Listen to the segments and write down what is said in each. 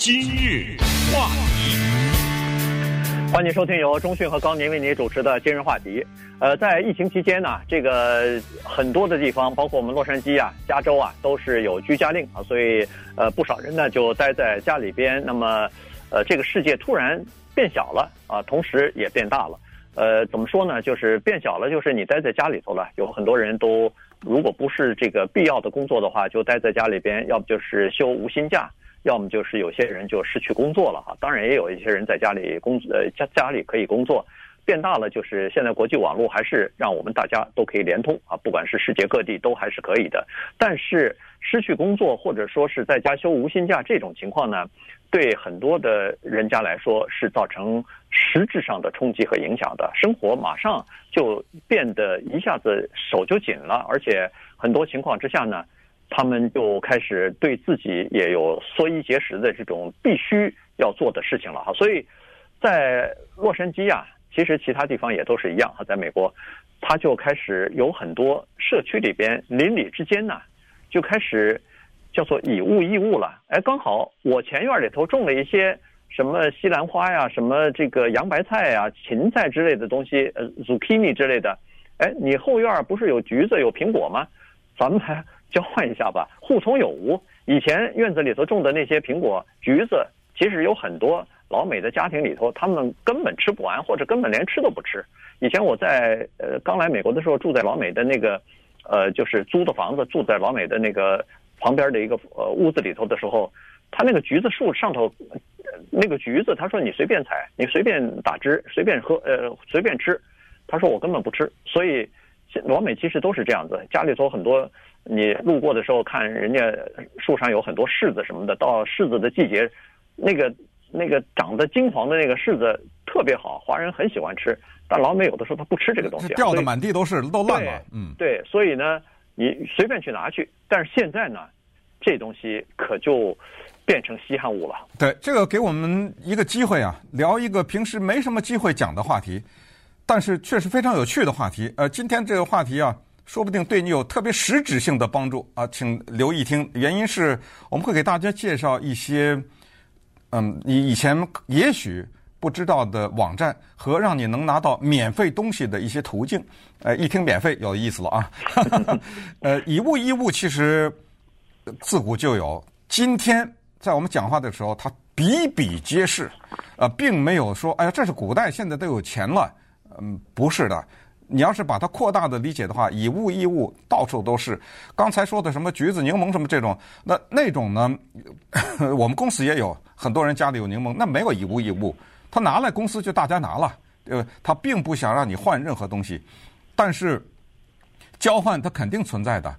今日话题，欢迎收听由中讯和高宁为您主持的今日话题。呃，在疫情期间呢，这个很多的地方，包括我们洛杉矶啊、加州啊，都是有居家令啊，所以呃，不少人呢就待在家里边。那么，呃，这个世界突然变小了啊，同时也变大了。呃，怎么说呢？就是变小了，就是你待在家里头了，有很多人都。如果不是这个必要的工作的话，就待在家里边，要不就是休无薪假，要么就是有些人就失去工作了哈。当然也有一些人在家里工呃家家里可以工作。变大了，就是现在国际网络还是让我们大家都可以联通啊，不管是世界各地都还是可以的。但是失去工作或者说是在家休无薪假这种情况呢，对很多的人家来说是造成实质上的冲击和影响的，生活马上就变得一下子手就紧了，而且很多情况之下呢，他们就开始对自己也有缩衣节食的这种必须要做的事情了哈。所以在洛杉矶啊。其实其他地方也都是一样哈，在美国，他就开始有很多社区里边邻里之间呢，就开始叫做以物易物了。哎，刚好我前院里头种了一些什么西兰花呀，什么这个洋白菜呀、芹菜之类的东西，呃，zucchini 之类的。哎，你后院不是有橘子、有苹果吗？咱们来交换一下吧，互通有无。以前院子里头种的那些苹果、橘子，其实有很多。老美的家庭里头，他们根本吃不完，或者根本连吃都不吃。以前我在呃刚来美国的时候，住在老美的那个，呃，就是租的房子，住在老美的那个旁边的一个呃屋子里头的时候，他那个橘子树上头，那个橘子，他说你随便采，你随便打汁，随便喝，呃，随便吃。他说我根本不吃。所以老美其实都是这样子，家里头很多，你路过的时候看人家树上有很多柿子什么的，到柿子的季节，那个。那个长得金黄的那个柿子特别好，华人很喜欢吃，但老美有的时候他不吃这个东西，掉的满地都是，都烂了。嗯，对，所以呢，你随便去拿去，但是现在呢，这东西可就变成稀罕物了。对，这个给我们一个机会啊，聊一个平时没什么机会讲的话题，但是确实非常有趣的话题。呃，今天这个话题啊，说不定对你有特别实质性的帮助啊，请留意听。原因是我们会给大家介绍一些。嗯，你以前也许不知道的网站和让你能拿到免费东西的一些途径，呃，一听免费有意思了啊。呃，以物易物其实自古就有，今天在我们讲话的时候，它比比皆是，呃，并没有说，哎呀，这是古代，现在都有钱了，嗯，不是的。你要是把它扩大的理解的话，以物易物到处都是。刚才说的什么橘子、柠檬什么这种，那那种呢？我们公司也有很多人家里有柠檬，那没有以物易物，他拿来公司就大家拿了，呃，他并不想让你换任何东西。但是交换它肯定存在的，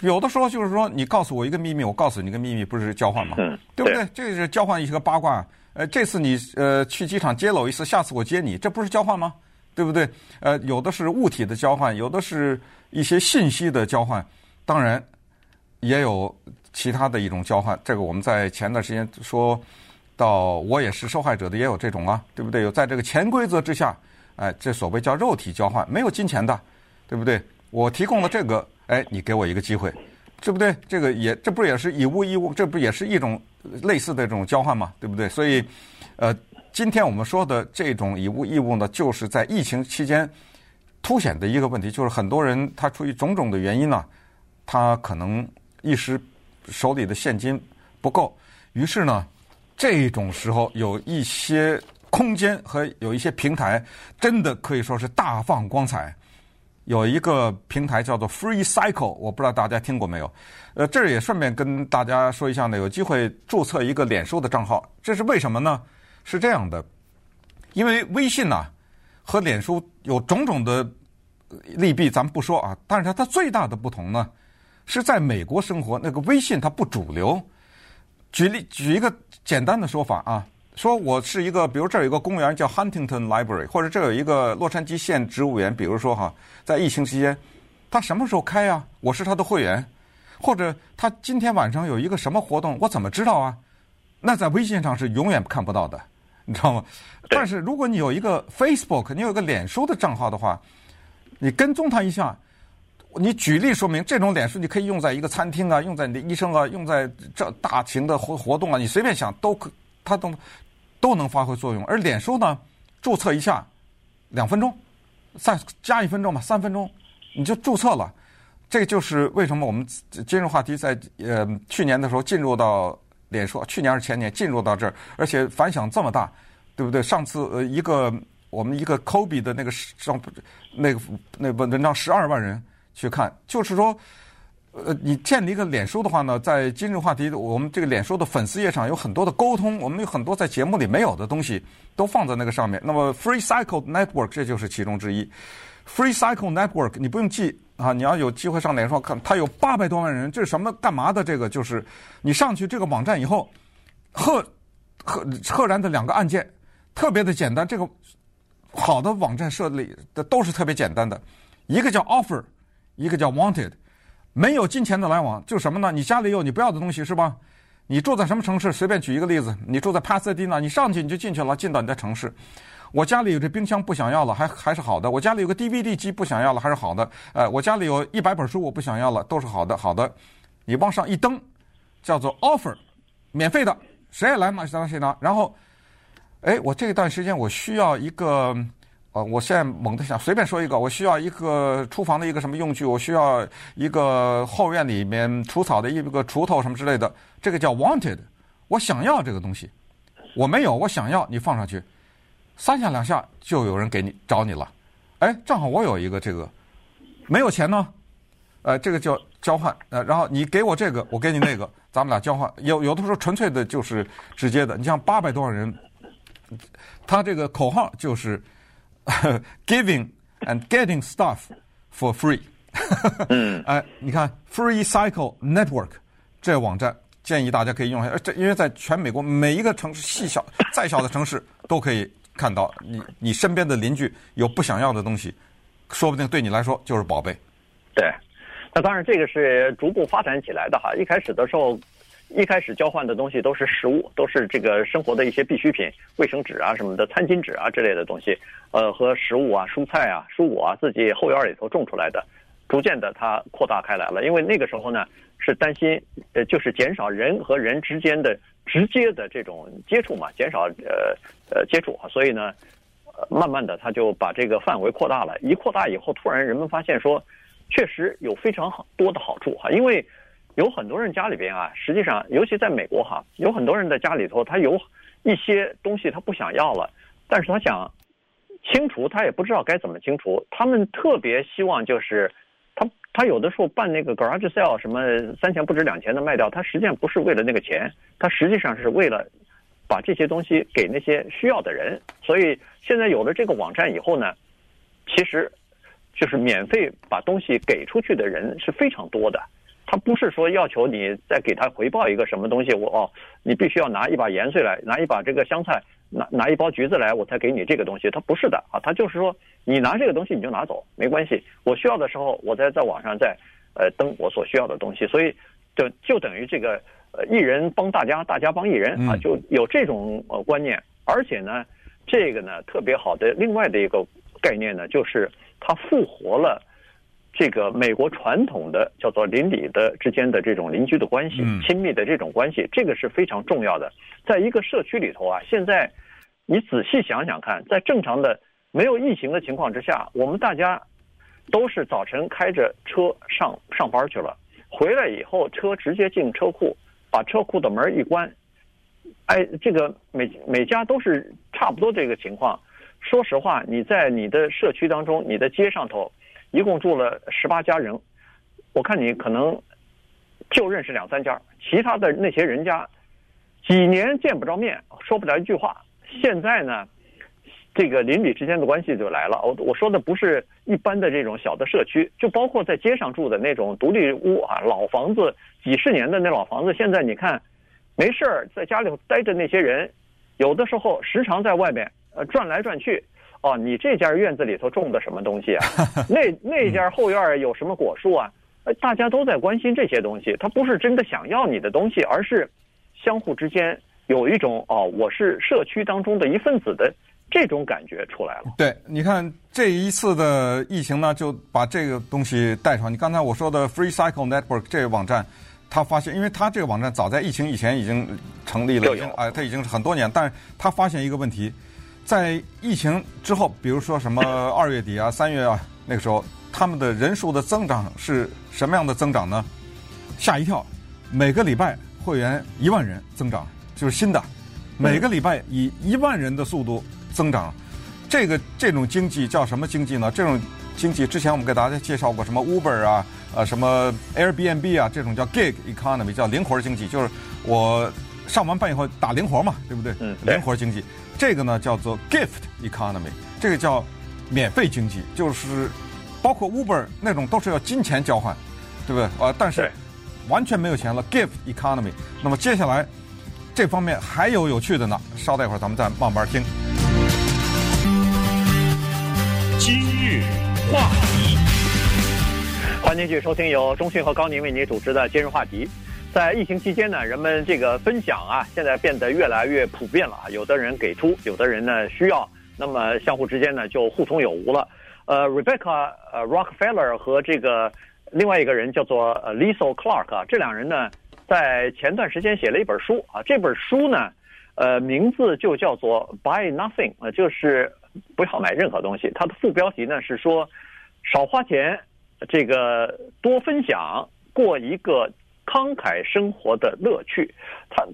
有的时候就是说，你告诉我一个秘密，我告诉你一个秘密，不是交换吗？对不对？这个是交换一个八卦。呃，这次你呃去机场接了我一次，下次我接你，这不是交换吗？对不对？呃，有的是物体的交换，有的是一些信息的交换，当然也有其他的一种交换。这个我们在前段时间说到，我也是受害者的，也有这种啊，对不对？有在这个潜规则之下，哎，这所谓叫肉体交换，没有金钱的，对不对？我提供了这个，哎，你给我一个机会，对不对？这个也，这不也是以物易物，这不也是一种类似的这种交换嘛，对不对？所以，呃。今天我们说的这种以物易物呢，就是在疫情期间凸显的一个问题，就是很多人他出于种种的原因呢，他可能一时手里的现金不够，于是呢，这种时候有一些空间和有一些平台，真的可以说是大放光彩。有一个平台叫做 Free Cycle，我不知道大家听过没有？呃，这儿也顺便跟大家说一下呢，有机会注册一个脸书的账号，这是为什么呢？是这样的，因为微信呐、和脸书有种种的利弊，咱们不说啊。但是它最大的不同呢，是在美国生活，那个微信它不主流。举例举一个简单的说法啊，说我是一个，比如这儿有一个公园叫 Huntington Library，或者这有一个洛杉矶县植物园，比如说哈，在疫情期间，它什么时候开呀？我是它的会员，或者它今天晚上有一个什么活动，我怎么知道啊？那在微信上是永远看不到的。你知道吗？但是如果你有一个 Facebook，你有一个脸书的账号的话，你跟踪它一下，你举例说明，这种脸书你可以用在一个餐厅啊，用在你的医生啊，用在这大型的活活动啊，你随便想都可，它都都能发挥作用。而脸书呢，注册一下两分钟，再加一分钟吧，三分钟你就注册了。这就是为什么我们今日话题在呃去年的时候进入到脸书，去年还是前年进入到这儿，而且反响这么大，对不对？上次呃一个我们一个 Kobe 的那个上那个那个文章十二万人去看，就是说呃你建立一个脸书的话呢，在今日话题我们这个脸书的粉丝页上有很多的沟通，我们有很多在节目里没有的东西都放在那个上面。那么 Free Cycle Network 这就是其中之一。Free Cycle Network 你不用记。啊，你要有机会上脸书看，它有八百多万人，这是什么干嘛的？这个就是你上去这个网站以后，赫赫赫然的两个按键，特别的简单。这个好的网站设立的都是特别简单的，一个叫 Offer，一个叫 Wanted，没有金钱的来往，就什么呢？你家里有你不要的东西是吧？你住在什么城市？随便举一个例子，你住在帕萨迪纳，你上去你就进去了，进到你的城市。我家里有这冰箱不想要了，还还是好的。我家里有个 DVD 机不想要了，还是好的。呃，我家里有一百本书我不想要了，都是好的，好的。你往上一登，叫做 offer，免费的，谁也来嘛，谁拿谁拿。然后，哎，我这一段时间我需要一个，啊，我现在猛地想随便说一个，我需要一个厨房的一个什么用具，我需要一个后院里面除草的一个锄头什么之类的，这个叫 wanted，我想要这个东西，我没有，我想要，你放上去。三下两下就有人给你找你了，哎，正好我有一个这个，没有钱呢，呃，这个叫交换，呃，然后你给我这个，我给你那个，咱们俩交换。有有的时候纯粹的就是直接的，你像八百多万人，他这个口号就是 giving and getting stuff for free。嗯，哎，你看 Free Cycle Network 这网站建议大家可以用一下，这因为在全美国每一个城市细小再小的城市都可以。看到你，你身边的邻居有不想要的东西，说不定对你来说就是宝贝。对，那当然这个是逐步发展起来的哈。一开始的时候，一开始交换的东西都是食物，都是这个生活的一些必需品，卫生纸啊什么的，餐巾纸啊之类的东西，呃，和食物啊、蔬菜啊、蔬果啊，自己后院里头种出来的。逐渐的，它扩大开来了，因为那个时候呢，是担心，呃，就是减少人和人之间的直接的这种接触嘛，减少呃呃接触，所以呢，呃，慢慢的，他就把这个范围扩大了。一扩大以后，突然人们发现说，确实有非常好多的好处哈，因为有很多人家里边啊，实际上，尤其在美国哈，有很多人的家里头，他有一些东西他不想要了，但是他想清除，他也不知道该怎么清除，他们特别希望就是。他他有的时候办那个 garage sale，什么三钱不值两钱的卖掉，他实际上不是为了那个钱，他实际上是为了把这些东西给那些需要的人。所以现在有了这个网站以后呢，其实就是免费把东西给出去的人是非常多的。他不是说要求你再给他回报一个什么东西，我哦，你必须要拿一把盐碎来，拿一把这个香菜，拿拿一包橘子来，我才给你这个东西。他不是的啊，他就是说你拿这个东西你就拿走，没关系。我需要的时候，我再在网上再呃登我所需要的东西。所以就就等于这个呃一人帮大家，大家帮一人啊，就有这种呃观念。而且呢，这个呢特别好的另外的一个概念呢，就是它复活了。这个美国传统的叫做邻里的之间的这种邻居的关系，亲密的这种关系，这个是非常重要的。在一个社区里头啊，现在你仔细想想看，在正常的没有疫情的情况之下，我们大家都是早晨开着车上上班去了，回来以后车直接进车库，把车库的门一关，哎，这个每每家都是差不多这个情况。说实话，你在你的社区当中，你的街上头。一共住了十八家人，我看你可能就认识两三家，其他的那些人家几年见不着面，说不了一句话。现在呢，这个邻里之间的关系就来了。我我说的不是一般的这种小的社区，就包括在街上住的那种独立屋啊，老房子，几十年的那老房子。现在你看，没事儿在家里待着那些人，有的时候时常在外面呃转来转去。哦，你这家院子里头种的什么东西啊？那那家后院有什么果树啊？呃，大家都在关心这些东西。他不是真的想要你的东西，而是相互之间有一种哦，我是社区当中的一份子的这种感觉出来了。对，你看这一次的疫情呢，就把这个东西带上。你刚才我说的 Free Cycle Network 这个网站，他发现，因为他这个网站早在疫情以前已经成立了，已经哎，他已经是很多年，但是他发现一个问题，在疫情之后，比如说什么 二月底啊、三月啊，那个时候他们的人数的增长是什么样的增长呢？吓一跳，每个礼拜会员一万人增长，就是新的，每个礼拜以一万人的速度。增长，这个这种经济叫什么经济呢？这种经济之前我们给大家介绍过，什么 Uber 啊，呃，什么 Airbnb 啊，这种叫 Gig Economy，叫灵活经济，就是我上完班以后打零活嘛，对不对？嗯，零活经济。这个呢叫做 Gift Economy，这个叫免费经济，就是包括 Uber 那种都是要金钱交换，对不对？啊，但是完全没有钱了，Gift Economy。那么接下来这方面还有有趣的呢，稍待一会儿咱们再慢慢听。今日话题，欢迎继续收听由中讯和高宁为您主持的今日话题。在疫情期间呢，人们这个分享啊，现在变得越来越普遍了啊。有的人给出，有的人呢需要，那么相互之间呢就互通有无了。呃，Rebecca 呃 Rockefeller 和这个另外一个人叫做呃 Lisa Clark 啊，这两人呢在前段时间写了一本书啊，这本书呢，呃，名字就叫做 Buy Nothing，呃，就是。不要买任何东西。它的副标题呢是说，少花钱，这个多分享，过一个慷慨生活的乐趣。他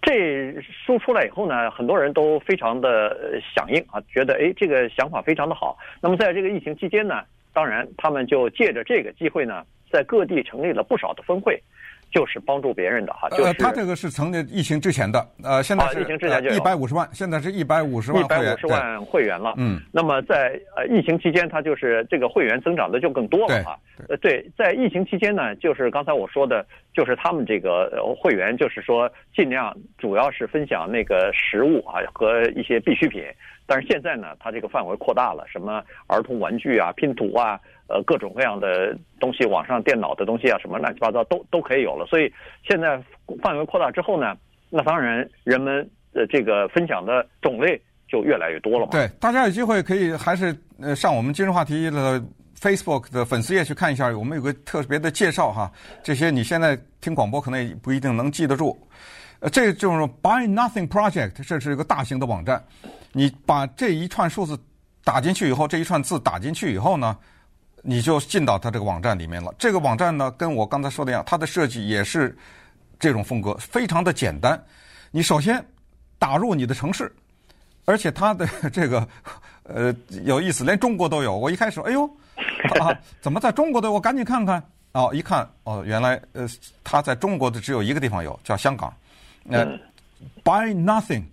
这书出来以后呢，很多人都非常的响应啊，觉得哎，这个想法非常的好。那么在这个疫情期间呢，当然他们就借着这个机会呢，在各地成立了不少的分会。就是帮助别人的哈，就是他这个是曾经疫情之前的，呃，现在是一百五十万，现在是一百五十万，一百五十万会员了。嗯，那么在呃疫情期间，他就是这个会员增长的就更多了哈。呃，对，在疫情期间呢，就是刚才我说的，就是他们这个会员，就是说尽量主要是分享那个食物啊和一些必需品，但是现在呢，它这个范围扩大了，什么儿童玩具啊、拼图啊。呃，各种各样的东西，网上电脑的东西啊，什么乱七八糟都都可以有了。所以现在范围扩大之后呢，那当然人们的这个分享的种类就越来越多了嘛。对，大家有机会可以还是呃上我们今日话题的 Facebook 的粉丝页去看一下，我们有个特别的介绍哈。这些你现在听广播可能也不一定能记得住。这就是 Buy Nothing Project，这是一个大型的网站。你把这一串数字打进去以后，这一串字打进去以后呢，你就进到它这个网站里面了。这个网站呢，跟我刚才说的一样，它的设计也是这种风格，非常的简单。你首先打入你的城市，而且它的 这个呃有意思，连中国都有。我一开始，哎呦，啊，怎么在中国的？我赶紧看看。哦，一看，哦，原来呃，它在中国的只有一个地方有，叫香港。呃，Buy Nothing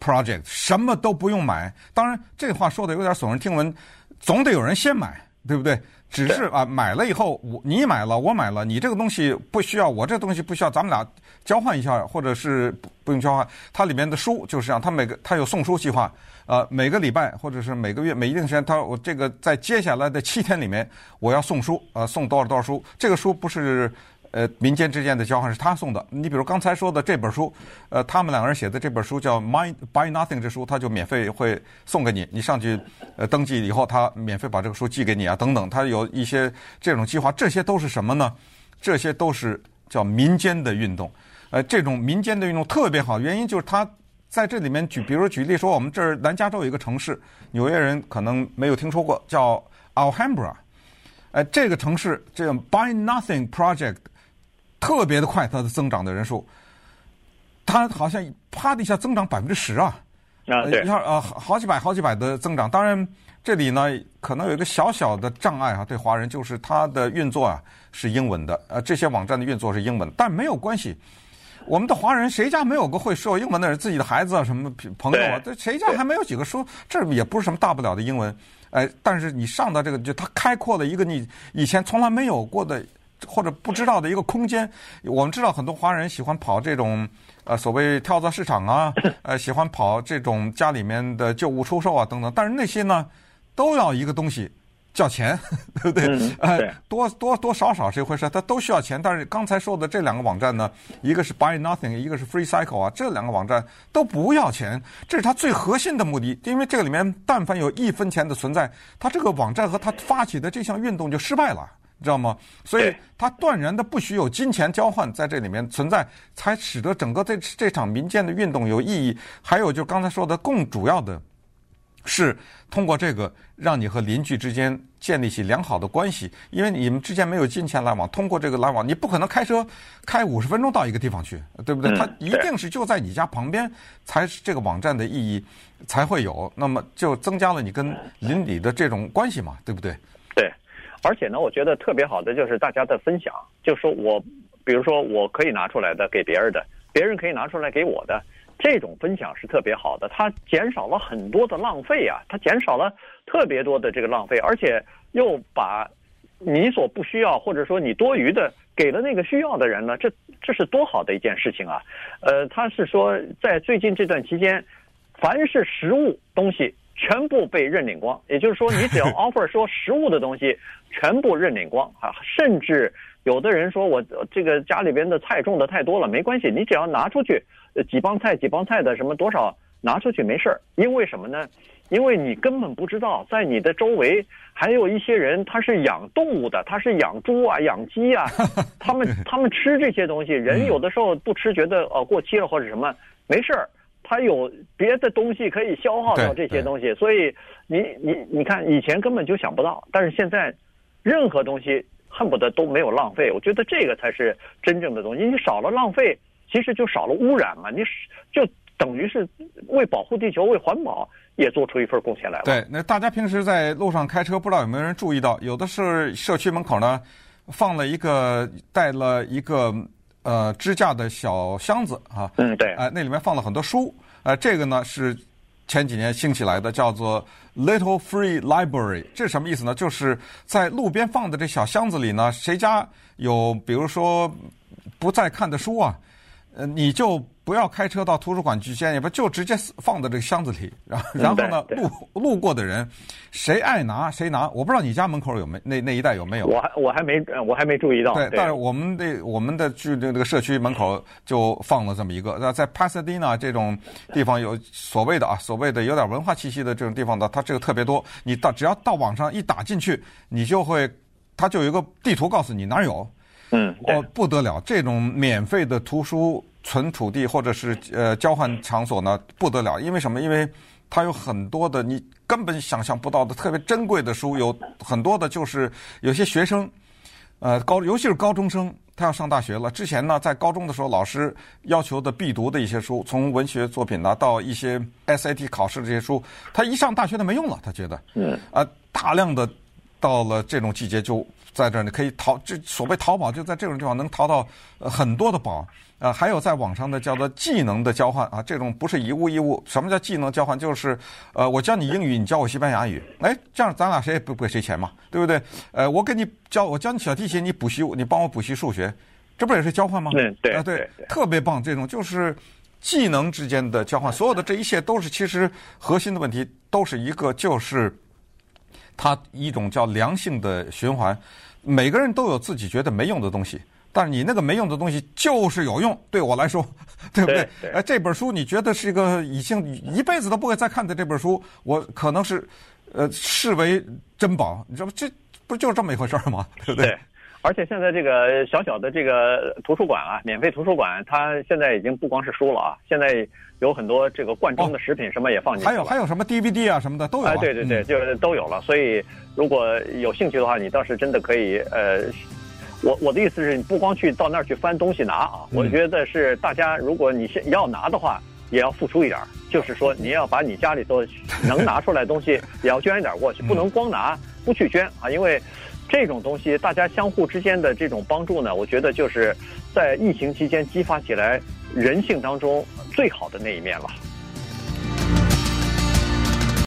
Project，什么都不用买。当然，这话说的有点耸人听闻，总得有人先买。对不对？只是啊，买了以后，我你买了，我买了，你这个东西不需要，我这个东西不需要，咱们俩交换一下，或者是不不用交换。它里面的书就是这样，它每个它有送书计划，呃，每个礼拜或者是每个月每一定时间，它我这个在接下来的七天里面，我要送书，呃，送多少多少书。这个书不是。呃，民间之间的交换是他送的。你比如刚才说的这本书，呃，他们两个人写的这本书叫《Mind Buy Nothing》这书，他就免费会送给你。你上去呃登记以后，他免费把这个书寄给你啊，等等。他有一些这种计划，这些都是什么呢？这些都是叫民间的运动。呃，这种民间的运动特别好，原因就是他在这里面举，比如举例说，我们这儿南加州有一个城市，纽约人可能没有听说过，叫 Alhambra。呃，这个城市这个 Buy Nothing Project。特别的快，它的增长的人数，它好像啪的一下增长百分之十啊！啊，对，一下呃好几百好几百的增长。当然，这里呢可能有一个小小的障碍啊，对华人就是它的运作啊是英文的，呃，这些网站的运作是英文，但没有关系。我们的华人谁家没有个会说英文的人？自己的孩子啊，什么朋友啊，这谁家还没有几个说？这也不是什么大不了的英文，哎，但是你上到这个，就它开阔了一个你以前从来没有过的。或者不知道的一个空间，我们知道很多华人喜欢跑这种呃所谓跳蚤市场啊，呃喜欢跑这种家里面的旧物出售啊等等，但是那些呢都要一个东西叫钱，对不对？嗯、呃，多多多少少是一回事，它都需要钱。但是刚才说的这两个网站呢，一个是 Buy Nothing，一个是 Free Cycle 啊，这两个网站都不要钱，这是它最核心的目的。因为这个里面但凡有一分钱的存在，它这个网站和它发起的这项运动就失败了，知道吗？所以它断然的不许有金钱交换在这里面存在，才使得整个这这场民间的运动有意义。还有就刚才说的更主要的。是通过这个让你和邻居之间建立起良好的关系，因为你们之间没有金钱来往，通过这个来往，你不可能开车开五十分钟到一个地方去，对不对？它一定是就在你家旁边，才是这个网站的意义才会有。那么就增加了你跟邻里的这种关系嘛，对不对？而且呢，我觉得特别好的就是大家的分享，就说我，比如说我可以拿出来的给别人的，别人可以拿出来给我的。这种分享是特别好的，它减少了很多的浪费啊，它减少了特别多的这个浪费，而且又把你所不需要或者说你多余的给了那个需要的人呢，这这是多好的一件事情啊！呃，他是说在最近这段期间，凡是实物东西全部被认领光，也就是说你只要 offer 说实物的东西全部认领光啊，甚至有的人说我这个家里边的菜种的太多了，没关系，你只要拿出去。几帮菜几帮菜的什么多少拿出去没事儿，因为什么呢？因为你根本不知道，在你的周围还有一些人，他是养动物的，他是养猪啊、养鸡啊，他们他们吃这些东西，人有的时候不吃，觉得呃过期了或者什么，没事儿，他有别的东西可以消耗掉这些东西，所以你你你看以前根本就想不到，但是现在任何东西恨不得都没有浪费，我觉得这个才是真正的东西，你少了浪费。其实就少了污染嘛，你就等于是为保护地球、为环保也做出一份贡献来了。对，那大家平时在路上开车，不知道有没有人注意到，有的是社区门口呢放了一个带了一个呃支架的小箱子啊。嗯，对。哎、呃，那里面放了很多书。呃，这个呢是前几年兴起来的，叫做 Little Free Library。这是什么意思呢？就是在路边放的这小箱子里呢，谁家有比如说不再看的书啊？呃，你就不要开车到图书馆去先，也不就直接放在这个箱子里，然后然后呢，路路过的人，谁爱拿谁拿。我不知道你家门口有没那那一带有没有？我还我还没我还没注意到。对，但是我们的我们的去这个社区门口就放了这么一个。那在 Pasadena 这种地方有所谓的啊，所谓的有点文化气息的这种地方的，它这个特别多。你到只要到网上一打进去，你就会，它就有一个地图告诉你哪儿有。嗯，哦，不得了！这种免费的图书存储地或者是呃交换场所呢，不得了。因为什么？因为它有很多的你根本想象不到的特别珍贵的书，有很多的就是有些学生，呃高，尤其是高中生，他要上大学了。之前呢，在高中的时候，老师要求的必读的一些书，从文学作品呢到一些 SAT 考试这些书，他一上大学他没用了，他觉得，嗯，啊，大量的到了这种季节就。在这儿你可以淘，这所谓淘宝就在这种地方能淘到很多的宝，呃，还有在网上的叫做技能的交换啊，这种不是一物一物。什么叫技能交换？就是呃，我教你英语，你教我西班牙语，哎，这样咱俩谁也不给谁钱嘛，对不对？呃，我给你教，我教你小提琴，你补习，你帮我补习数学，这不也是交换吗？对对啊，对，特别棒，这种就是技能之间的交换，所有的这一切都是其实核心的问题都是一个，就是它一种叫良性的循环。每个人都有自己觉得没用的东西，但是你那个没用的东西就是有用，对我来说，对不对？哎，这本书你觉得是一个已经一辈子都不会再看的这本书，我可能是呃视为珍宝，你知道吗？这不就是这么一回事吗？对不对？对。而且现在这个小小的这个图书馆啊，免费图书馆，它现在已经不光是书了啊，现在有很多这个罐装的食品什么也放进去了。还有还有什么 DVD 啊什么的都有。哎，对对对，就是都有了。所以如果有兴趣的话，你倒是真的可以呃，我我的意思是你不光去到那儿去翻东西拿啊，我觉得是大家如果你先要拿的话，也要付出一点，就是说你要把你家里头能拿出来的东西 也要捐一点过去，不能光拿不去捐啊，因为。这种东西，大家相互之间的这种帮助呢，我觉得就是在疫情期间激发起来人性当中最好的那一面了。